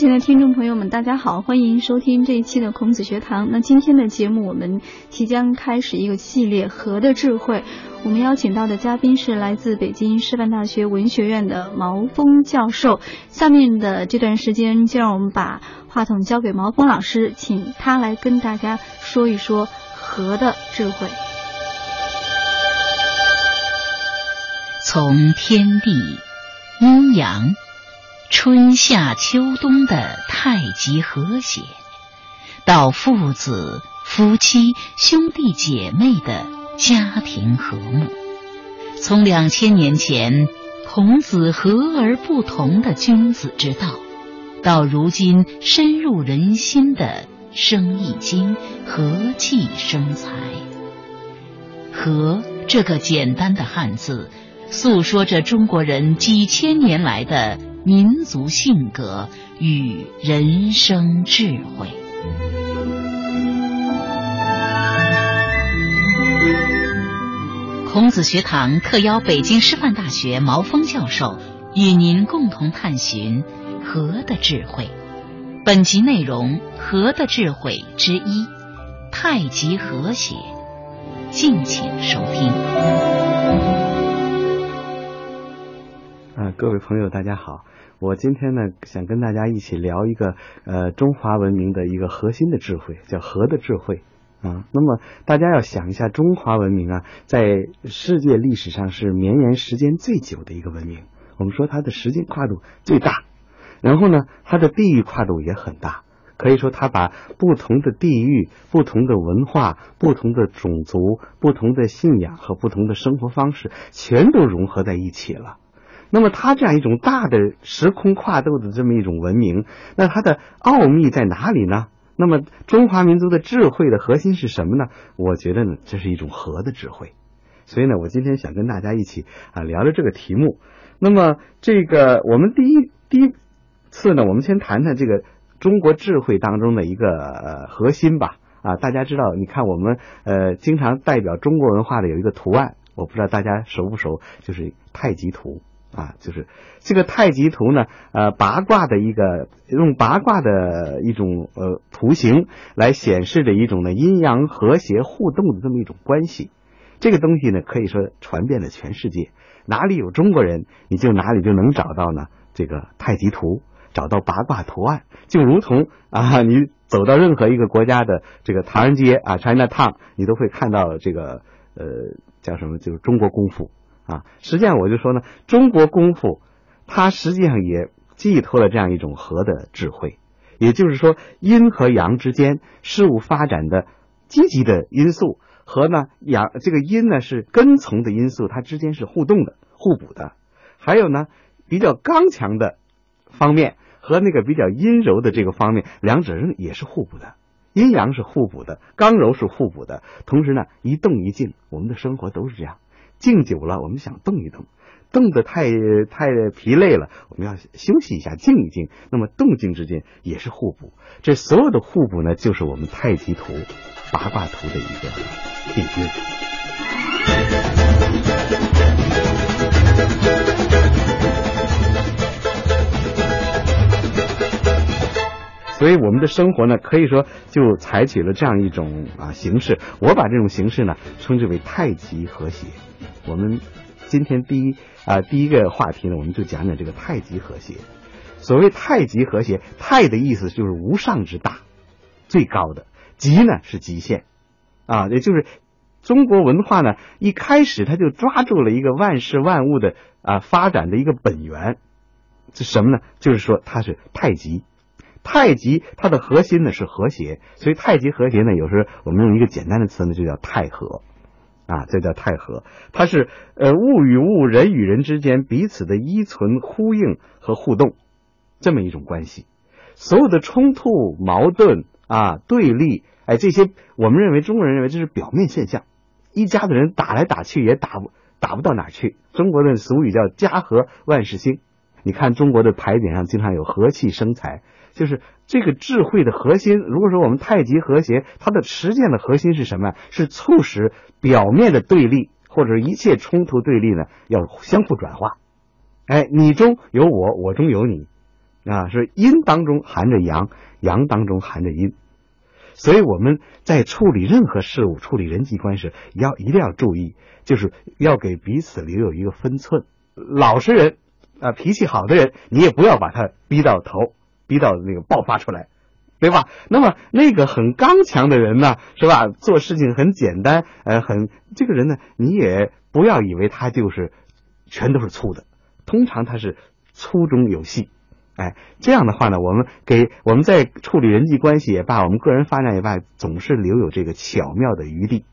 前的听众朋友们，大家好，欢迎收听这一期的孔子学堂。那今天的节目，我们即将开始一个系列《和的智慧》。我们邀请到的嘉宾是来自北京师范大学文学院的毛峰教授。下面的这段时间，就让我们把话筒交给毛峰老师，请他来跟大家说一说和的智慧。从天地、阴阳。春夏秋冬的太极和谐，到父子、夫妻、兄弟姐妹的家庭和睦，从两千年前孔子和而不同的君子之道，到如今深入人心的《生意经》和气生财。和这个简单的汉字，诉说着中国人几千年来的。民族性格与人生智慧。孔子学堂特邀北京师范大学毛峰教授与您共同探寻和的智慧。本集内容：和的智慧之一——太极和谐。敬请收听。各位朋友，大家好。我今天呢，想跟大家一起聊一个呃中华文明的一个核心的智慧，叫和的智慧啊。那么大家要想一下，中华文明啊，在世界历史上是绵延时间最久的一个文明。我们说它的时间跨度最大，然后呢，它的地域跨度也很大。可以说，它把不同的地域、不同的文化、不同的种族、不同的信仰和不同的生活方式，全都融合在一起了。那么，它这样一种大的时空跨度的这么一种文明，那它的奥秘在哪里呢？那么，中华民族的智慧的核心是什么呢？我觉得呢，这是一种和的智慧。所以呢，我今天想跟大家一起啊聊聊这个题目。那么，这个我们第一第一次呢，我们先谈谈这个中国智慧当中的一个呃核心吧。啊，大家知道，你看我们呃经常代表中国文化的有一个图案，我不知道大家熟不熟，就是太极图。啊，就是这个太极图呢，呃，八卦的一个用八卦的一种呃图形来显示着一种呢阴阳和谐互动的这么一种关系。这个东西呢，可以说传遍了全世界，哪里有中国人，你就哪里就能找到呢这个太极图，找到八卦图案，就如同啊，你走到任何一个国家的这个唐人街啊，China Town，你都会看到这个呃叫什么，就是中国功夫。啊，实际上我就说呢，中国功夫它实际上也寄托了这样一种和的智慧，也就是说，阴和阳之间事物发展的积极的因素和呢阳这个阴呢是跟从的因素，它之间是互动的、互补的。还有呢，比较刚强的方面和那个比较阴柔的这个方面，两者也是互补的，阴阳是互补的，刚柔是互补的。同时呢，一动一静，我们的生活都是这样。静久了，我们想动一动，动得太太疲累了，我们要休息一下，静一静。那么动静之间也是互补，这所有的互补呢，就是我们太极图、八卦图的一个底蕴。所以我们的生活呢，可以说就采取了这样一种啊形式。我把这种形式呢，称之为太极和谐。我们今天第一啊第一个话题呢，我们就讲讲这个太极和谐。所谓太极和谐，太的意思就是无上之大，最高的；极呢是极限啊，也就是中国文化呢一开始他就抓住了一个万事万物的啊发展的一个本源，是什么呢？就是说它是太极。太极它的核心呢是和谐，所以太极和谐呢，有时候我们用一个简单的词呢，就叫太和。啊，这叫太和，它是呃物与物、人与人之间彼此的依存、呼应和互动这么一种关系。所有的冲突、矛盾啊、对立，哎，这些我们认为中国人认为这是表面现象。一家的人打来打去也打不打不到哪去。中国的俗语叫家和万事兴。你看中国的牌匾上经常有和气生财。就是这个智慧的核心。如果说我们太极和谐，它的实践的核心是什么？是促使表面的对立或者一切冲突对立呢，要相互转化。哎，你中有我，我中有你，啊，是阴当中含着阳，阳当中含着阴。所以我们在处理任何事物、处理人际关系，要一定要注意，就是要给彼此留有一个分寸。老实人啊，脾气好的人，你也不要把他逼到头，逼到那个爆发出来，对吧？那么那个很刚强的人呢，是吧？做事情很简单，呃，很这个人呢，你也不要以为他就是全都是粗的，通常他是粗中有细。哎，这样的话呢，我们给我们在处理人际关系也罢，我们个人发展也罢，总是留有这个巧妙的余地，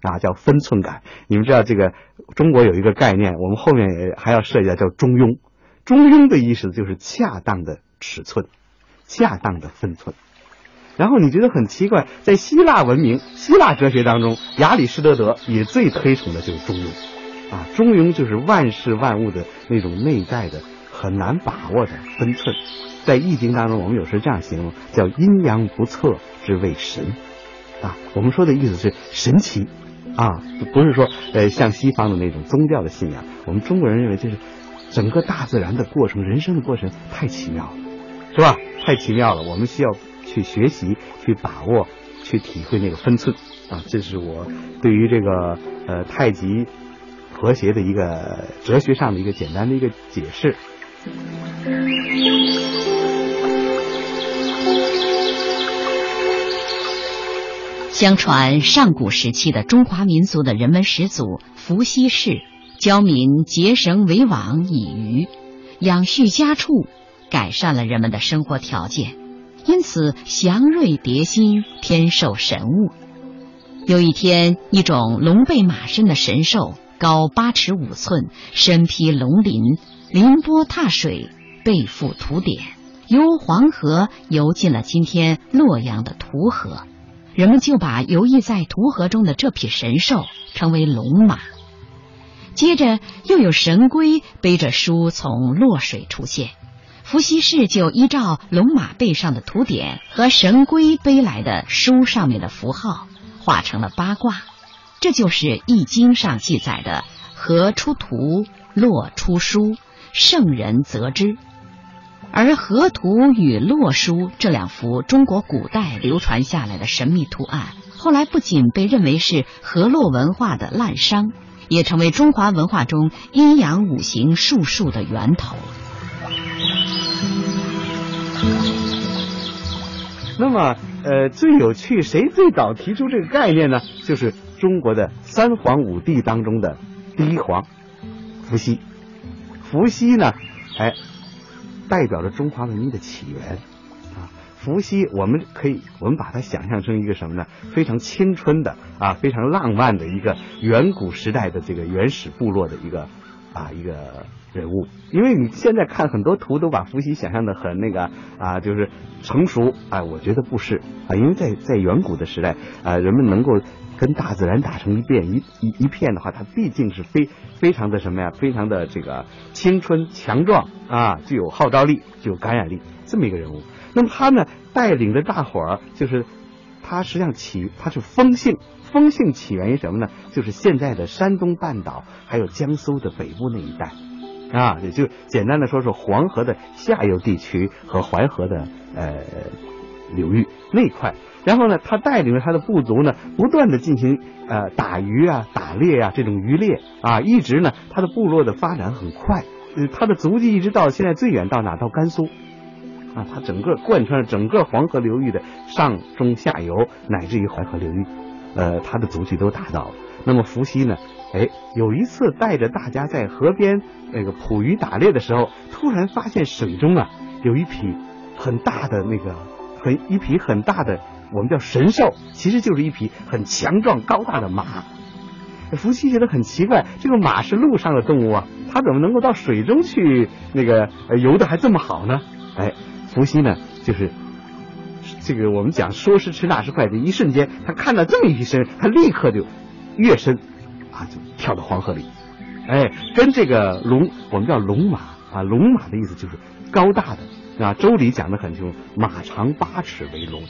啊，叫分寸感。你们知道这个中国有一个概念，我们后面也还要涉及到叫中庸。中庸的意思就是恰当的尺寸，恰当的分寸。然后你觉得很奇怪，在希腊文明、希腊哲学当中，亚里士多德也最推崇的就是中庸，啊，中庸就是万事万物的那种内在的。很难把握的分寸，在易经当中，我们有时这样形容，叫阴阳不测之谓神，啊，我们说的意思是神奇，啊，不是说呃像西方的那种宗教的信仰，我们中国人认为就是整个大自然的过程，人生的过程太奇妙了，是吧？太奇妙了，我们需要去学习，去把握，去体会那个分寸，啊，这是我对于这个呃太极和谐的一个哲学上的一个简单的一个解释。相传上古时期的中华民族的人文始祖伏羲氏，教民结绳为网以渔，养畜家畜，改善了人们的生活条件，因此祥瑞蝶心，天授神物。有一天，一种龙背马身的神兽，高八尺五寸，身披龙鳞。凌波踏水，背负土点，由黄河游进了今天洛阳的图河。人们就把游弋在图河中的这匹神兽称为龙马。接着又有神龟背着书从洛水出现，伏羲氏就依照龙马背上的图点和神龟背来的书上面的符号，画成了八卦。这就是《易经》上记载的“河出图，洛出书”。圣人则之，而河图与洛书这两幅中国古代流传下来的神秘图案，后来不仅被认为是河洛文化的滥觞，也成为中华文化中阴阳五行术数的源头。那么，呃，最有趣，谁最早提出这个概念呢？就是中国的三皇五帝当中的第一皇，伏羲。伏羲呢，哎，代表着中华文明的起源啊。伏羲，我们可以，我们把它想象成一个什么呢？非常青春的啊，非常浪漫的一个远古时代的这个原始部落的一个啊一个人物。因为你现在看很多图，都把伏羲想象的很那个啊，就是成熟。啊，我觉得不是啊，因为在在远古的时代啊，人们能够。跟大自然打成一片一一一片的话，他毕竟是非非常的什么呀？非常的这个青春强壮啊，具有号召力，具有感染力，这么一个人物。那么他呢，带领着大伙儿，就是他实际上起他是风姓，风姓起源于什么呢？就是现在的山东半岛，还有江苏的北部那一带啊，也就简单的说说黄河的下游地区和淮河的呃流域那块。然后呢，他带领着他的部族呢，不断的进行呃打鱼啊、打猎啊这种渔猎啊，一直呢，他的部落的发展很快，呃，他的足迹一直到现在最远到哪？到甘肃啊，他整个贯穿了整个黄河流域的上中下游，乃至于淮河流域，呃，他的足迹都达到了。那么伏羲呢，哎，有一次带着大家在河边那个捕鱼打猎的时候，突然发现水中啊有一匹很大的那个很一匹很大的。我们叫神兽，其实就是一匹很强壮高大的马。伏羲觉得很奇怪，这个马是陆上的动物啊，它怎么能够到水中去那个游的还这么好呢？哎，伏羲呢，就是这个我们讲说时迟那时快，这一瞬间他看到这么一匹神，他立刻就跃身啊，就跳到黄河里。哎，跟这个龙，我们叫龙马啊，龙马的意思就是高大的啊。周礼讲的很清楚，马长八尺为龙。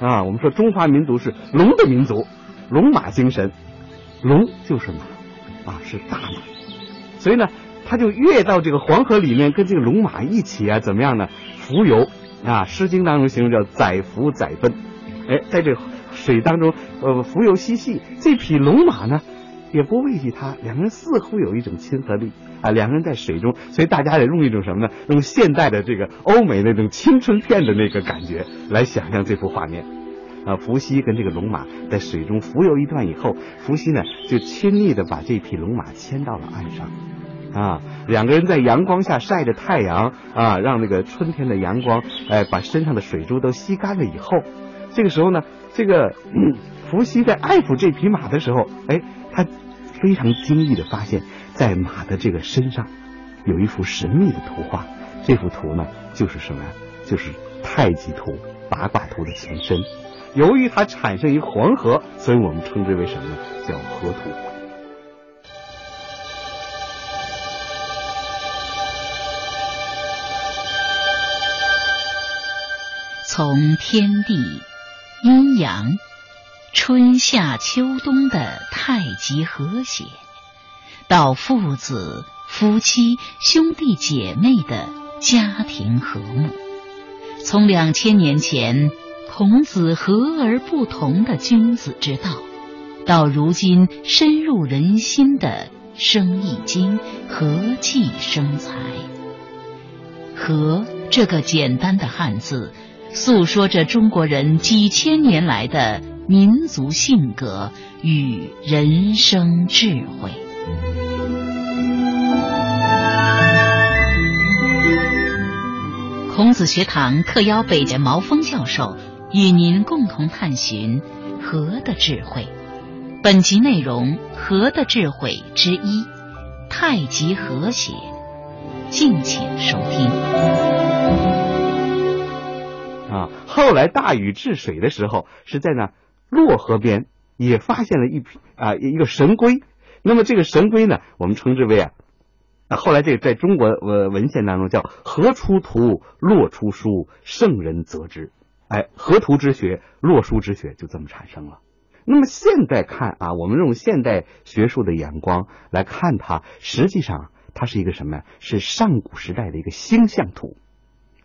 啊，我们说中华民族是龙的民族，龙马精神，龙就是马，啊是大马，所以呢，他就跃到这个黄河里面，跟这个龙马一起啊，怎么样呢？浮游啊，《诗经》当中形容叫载浮载奔，哎，在这水当中呃浮游嬉戏，这匹龙马呢也不畏惧他，两个人似乎有一种亲和力啊，两个人在水中，所以大家得用一种什么呢？用现代的这个欧美那种青春片的那个感觉来想象这幅画面。啊，伏羲跟这个龙马在水中浮游一段以后，伏羲呢就亲昵的把这匹龙马牵到了岸上，啊，两个人在阳光下晒着太阳，啊，让那个春天的阳光，哎，把身上的水珠都吸干了以后，这个时候呢，这个伏羲在爱抚这匹马的时候，哎，他非常惊异的发现，在马的这个身上有一幅神秘的图画，这幅图呢就是什么呀？就是太极图、八卦图的前身。由于它产生于黄河，所以我们称之为什么呢？叫河图。从天地、阴阳、春夏秋冬的太极和谐，到父子、夫妻、兄弟姐妹的家庭和睦，从两千年前。孔子和而不同的君子之道，到如今深入人心的《生意经》和气生财。和这个简单的汉字，诉说着中国人几千年来的民族性格与人生智慧。孔子学堂特邀北大毛峰教授。与您共同探寻和的智慧。本集内容“和的智慧”之一：太极和谐。敬请收听。啊，后来大禹治水的时候，是在那洛河边也发现了一匹啊一个神龟。那么这个神龟呢，我们称之为啊，啊后来这个在中国文文献当中叫“河出图，洛出书，圣人则之”。哎，河图之学、洛书之学就这么产生了。那么现在看啊，我们用现代学术的眼光来看它，实际上它是一个什么呀？是上古时代的一个星象图。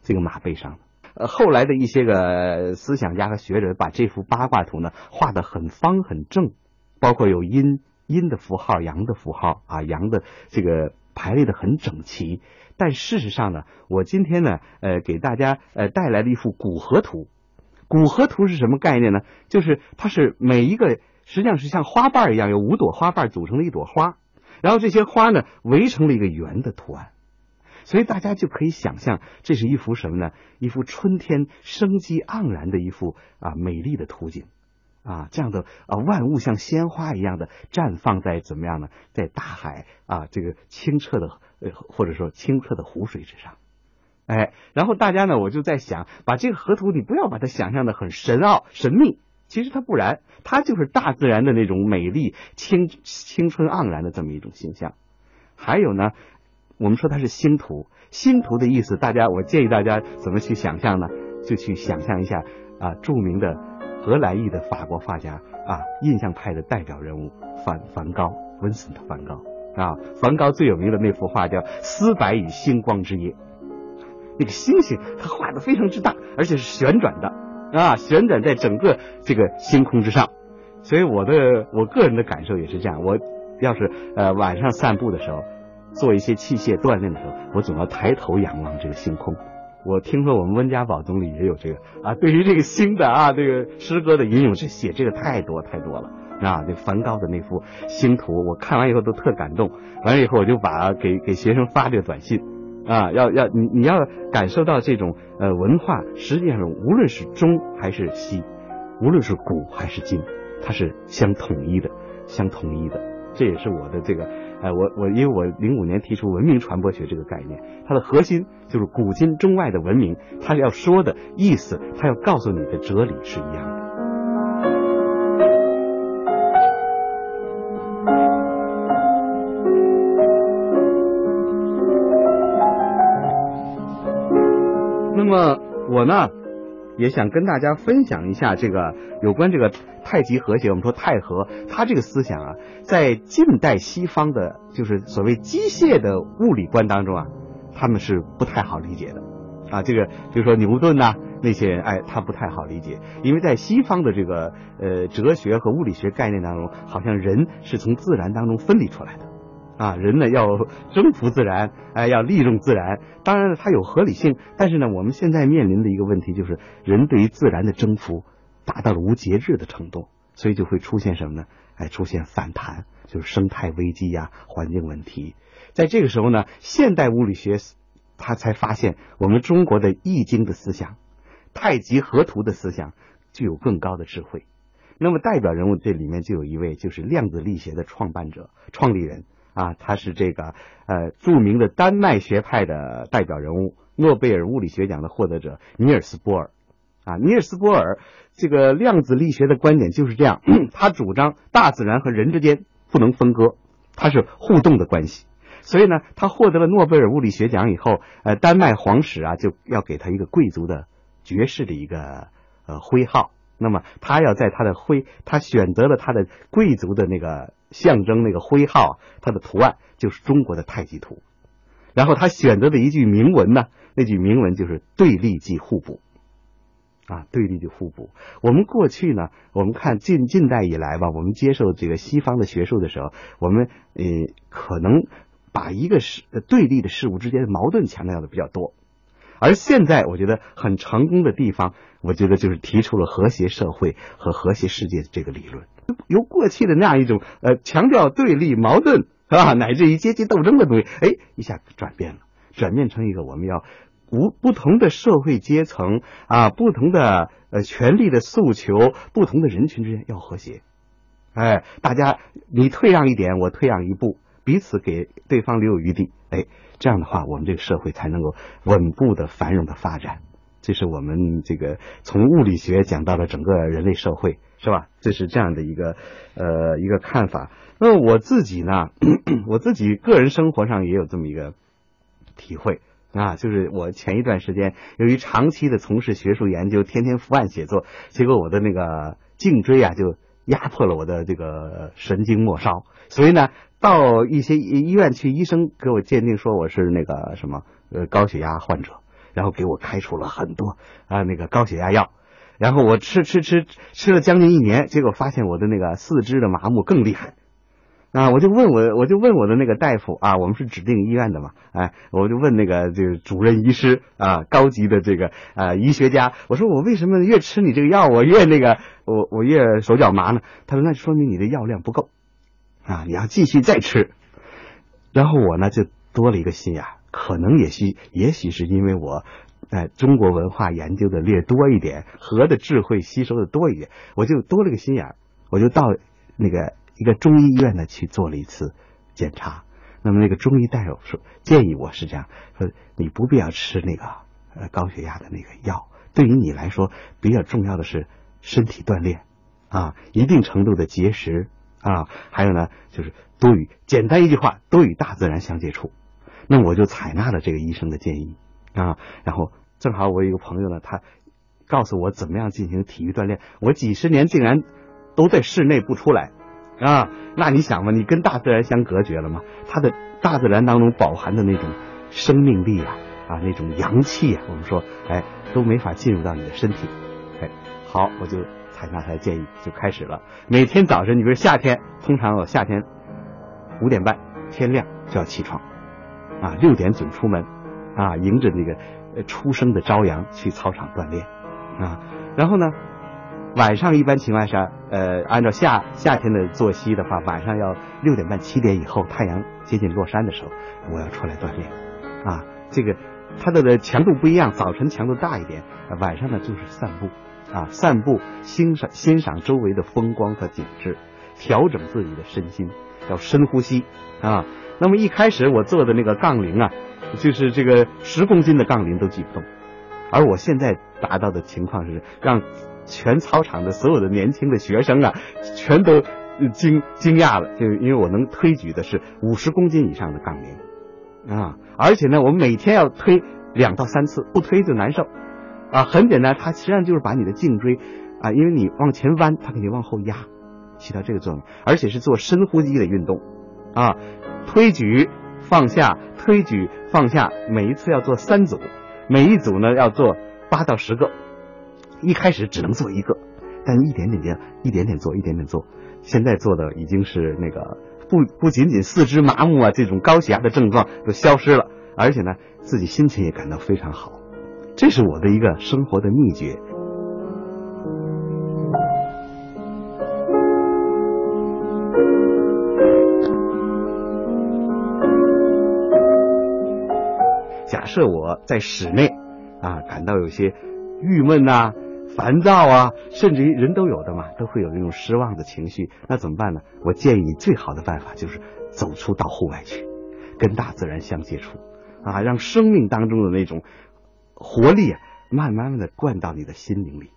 这个马背上，呃，后来的一些个思想家和学者把这幅八卦图呢画的很方很正，包括有阴阴的符号、阳的符号啊，阳的这个排列的很整齐。但事实上呢，我今天呢，呃，给大家呃带来了一幅古河图。古河图是什么概念呢？就是它是每一个实际上是像花瓣一样，有五朵花瓣组成的一朵花，然后这些花呢围成了一个圆的图案，所以大家就可以想象这是一幅什么呢？一幅春天生机盎然的一幅啊美丽的图景啊，这样的啊万物像鲜花一样的绽放在怎么样呢？在大海啊这个清澈的呃或者说清澈的湖水之上。哎，然后大家呢，我就在想，把这个河图，你不要把它想象的很神奥、神秘，其实它不然，它就是大自然的那种美丽、青青春盎然的这么一种形象。还有呢，我们说它是星图，星图的意思，大家我建议大家怎么去想象呢？就去想象一下啊，著名的荷兰裔的法国画家啊，印象派的代表人物梵梵高，温森特梵高啊，梵高最有名的那幅画叫《丝柏与星光之夜》。那个星星，它画的非常之大，而且是旋转的啊，旋转在整个这个星空之上。所以我的我个人的感受也是这样。我要是呃晚上散步的时候，做一些器械锻炼的时候，我总要抬头仰望这个星空。我听说我们温家宝总理也有这个啊，对于这个星的啊这个诗歌的引用，是写这个太多太多了啊。那梵高的那幅星图，我看完以后都特感动。完了以后，我就把给给学生发这个短信。啊，要要你你要感受到这种呃文化，实际上无论是中还是西，无论是古还是今，它是相统一的，相统一的。这也是我的这个哎，我我因为我零五年提出文明传播学这个概念，它的核心就是古今中外的文明，它要说的意思，它要告诉你的哲理是一样的。那么我呢，也想跟大家分享一下这个有关这个太极和谐。我们说太和，它这个思想啊，在近代西方的，就是所谓机械的物理观当中啊，他们是不太好理解的啊。这个比如说牛顿呐，那些人，哎，他不太好理解，因为在西方的这个呃哲学和物理学概念当中，好像人是从自然当中分离出来的。啊，人呢要征服自然，哎，要利用自然。当然了，它有合理性，但是呢，我们现在面临的一个问题就是，人对于自然的征服达到了无节制的程度，所以就会出现什么呢？哎，出现反弹，就是生态危机呀、环境问题。在这个时候呢，现代物理学他才发现，我们中国的易经的思想、太极河图的思想具有更高的智慧。那么代表人物这里面就有一位，就是量子力学的创办者、创立人。啊，他是这个呃著名的丹麦学派的代表人物，诺贝尔物理学奖的获得者尼尔斯波尔。啊，尼尔斯波尔这个量子力学的观点就是这样，他主张大自然和人之间不能分割，它是互动的关系。所以呢，他获得了诺贝尔物理学奖以后，呃，丹麦皇室啊就要给他一个贵族的爵士的一个呃徽号。那么他要在他的徽，他选择了他的贵族的那个象征那个徽号，它的图案就是中国的太极图。然后他选择的一句铭文呢，那句铭文就是“对立即互补”。啊，对立即互补。我们过去呢，我们看近近代以来吧，我们接受这个西方的学术的时候，我们呃可能把一个事对立的事物之间的矛盾强调的比较多。而现在我觉得很成功的地方，我觉得就是提出了和谐社会和和谐世界这个理论，由过去的那样一种呃强调对立矛盾是吧，乃至于阶级斗争的东西，哎，一下转变了，转变成一个我们要无不同的社会阶层啊，不同的呃权力的诉求，不同的人群之间要和谐，哎，大家你退让一点，我退让一步，彼此给对方留有余地，哎。这样的话，我们这个社会才能够稳步的繁荣的发展。这是我们这个从物理学讲到了整个人类社会，是吧？这是这样的一个呃一个看法。那我自己呢，我自己个人生活上也有这么一个体会啊，就是我前一段时间由于长期的从事学术研究，天天伏案写作，结果我的那个颈椎啊就压迫了我的这个神经末梢，所以呢。到一些医院去，医生给我鉴定说我是那个什么呃高血压患者，然后给我开出了很多啊那个高血压药，然后我吃吃吃吃了将近一年，结果发现我的那个四肢的麻木更厉害啊！我就问我我就问我的那个大夫啊，我们是指定医院的嘛，哎，我就问那个这个主任医师啊，高级的这个啊医学家，我说我为什么越吃你这个药我越那个我我越手脚麻呢？他说那说明你的药量不够。啊，你要继续再吃，然后我呢就多了一个心眼，可能也许也许是因为我，哎，中国文化研究的略多一点，和的智慧吸收的多一点，我就多了个心眼，我就到那个一个中医院呢去做了一次检查。那么那个中医大夫说建议我是这样说，你不必要吃那个呃高血压的那个药，对于你来说比较重要的是身体锻炼啊，一定程度的节食。啊，还有呢，就是多与简单一句话，多与大自然相接触。那我就采纳了这个医生的建议啊。然后正好我一个朋友呢，他告诉我怎么样进行体育锻炼。我几十年竟然都在室内不出来啊。那你想嘛，你跟大自然相隔绝了吗？它的大自然当中饱含的那种生命力啊啊，那种阳气啊，我们说哎都没法进入到你的身体。哎，好，我就。采纳他的建议就开始了。每天早晨，你比如夏天，通常我夏天五点半天亮就要起床，啊，六点准出门，啊，迎着那个呃初升的朝阳去操场锻炼，啊，然后呢，晚上一般情况下，呃，按照夏夏天的作息的话，晚上要六点半七点以后，太阳接近落山的时候，我要出来锻炼，啊，这个它的强度不一样，早晨强度大一点，晚上呢就是散步。啊，散步，欣赏欣赏周围的风光和景致，调整自己的身心，要深呼吸啊。那么一开始我做的那个杠铃啊，就是这个十公斤的杠铃都举不动，而我现在达到的情况是让全操场的所有的年轻的学生啊，全都惊惊讶了，就因为我能推举的是五十公斤以上的杠铃。啊，而且呢，我每天要推两到三次，不推就难受。啊，很简单，它实际上就是把你的颈椎啊，因为你往前弯，它给你往后压，起到这个作用，而且是做深呼吸的运动。啊，推举放下，推举放下，每一次要做三组，每一组呢要做八到十个，一开始只能做一个，但一点点点，一点点做，一点点做，现在做的已经是那个不不仅仅四肢麻木啊，这种高血压的症状都消失了，而且呢，自己心情也感到非常好。这是我的一个生活的秘诀。设我在室内啊，感到有些郁闷呐、烦躁啊，甚至于人都有的嘛，都会有那种失望的情绪，那怎么办呢？我建议你最好的办法就是走出到户外去，跟大自然相接触啊，让生命当中的那种。活力啊，慢慢的灌到你的心灵里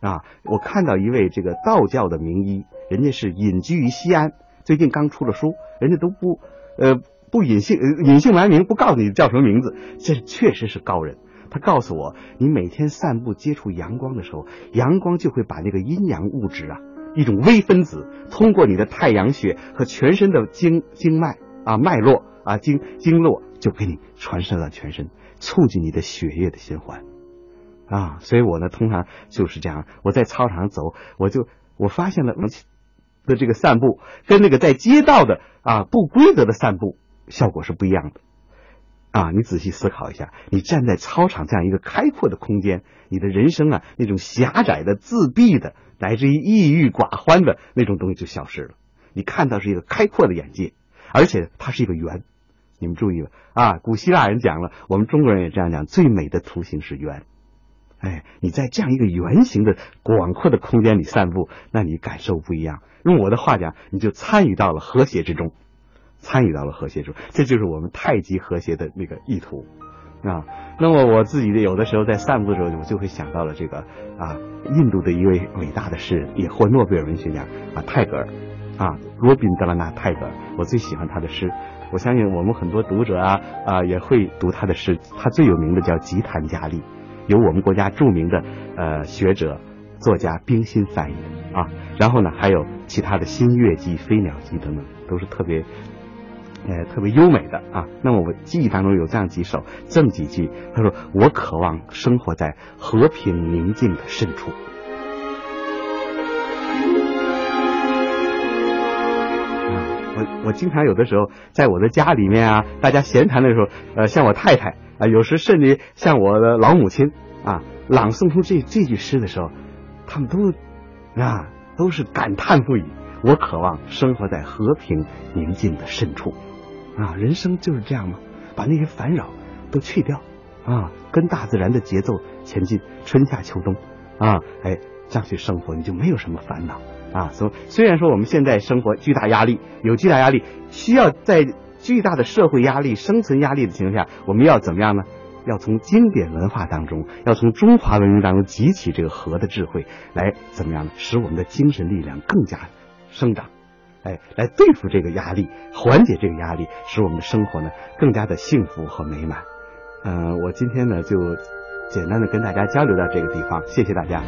啊！我看到一位这个道教的名医，人家是隐居于西安，最近刚出了书，人家都不呃不隐姓呃隐姓埋名，不告诉你叫什么名字，这确实是高人。他告诉我，你每天散步接触阳光的时候，阳光就会把那个阴阳物质啊，一种微分子，通过你的太阳穴和全身的经经脉啊脉络啊经经络，就给你传射到全身。促进你的血液的循环，啊，所以我呢通常就是这样。我在操场走，我就我发现了的这个散步跟那个在街道的啊不规则的散步效果是不一样的。啊，你仔细思考一下，你站在操场这样一个开阔的空间，你的人生啊那种狭窄的、自闭的，乃至于抑郁寡欢的那种东西就消失了。你看到是一个开阔的眼界，而且它是一个圆。你们注意了啊！古希腊人讲了，我们中国人也这样讲：最美的图形是圆。哎，你在这样一个圆形的广阔的空间里散步，那你感受不一样。用我的话讲，你就参与到了和谐之中，参与到了和谐中。这就是我们太极和谐的那个意图啊。那么我自己有的时候在散步的时候，我就会想到了这个啊，印度的一位伟大的诗人，也获诺贝尔文学奖啊，泰戈尔啊，罗宾德拉纳泰戈尔，我最喜欢他的诗。我相信我们很多读者啊啊也会读他的诗，他最有名的叫《吉檀迦利》，由我们国家著名的呃学者作家冰心翻译的啊。然后呢，还有其他的新月集、飞鸟集等等，都是特别呃特别优美的啊。那么我记忆当中有这样几首，这么几句，他说：“我渴望生活在和平宁静的深处。”我经常有的时候在我的家里面啊，大家闲谈的时候，呃，像我太太啊，有时甚至像我的老母亲啊，朗诵出这这句诗的时候，他们都啊都是感叹不已。我渴望生活在和平宁静的深处啊，人生就是这样嘛，把那些烦扰都去掉啊，跟大自然的节奏前进，春夏秋冬啊，哎，这样去生活，你就没有什么烦恼。啊，所虽然说我们现在生活巨大压力，有巨大压力，需要在巨大的社会压力、生存压力的情况下，我们要怎么样呢？要从经典文化当中，要从中华文明当中汲取这个和的智慧，来怎么样呢？使我们的精神力量更加生长，哎，来对付这个压力，缓解这个压力，使我们的生活呢更加的幸福和美满。嗯，我今天呢就简单的跟大家交流到这个地方，谢谢大家。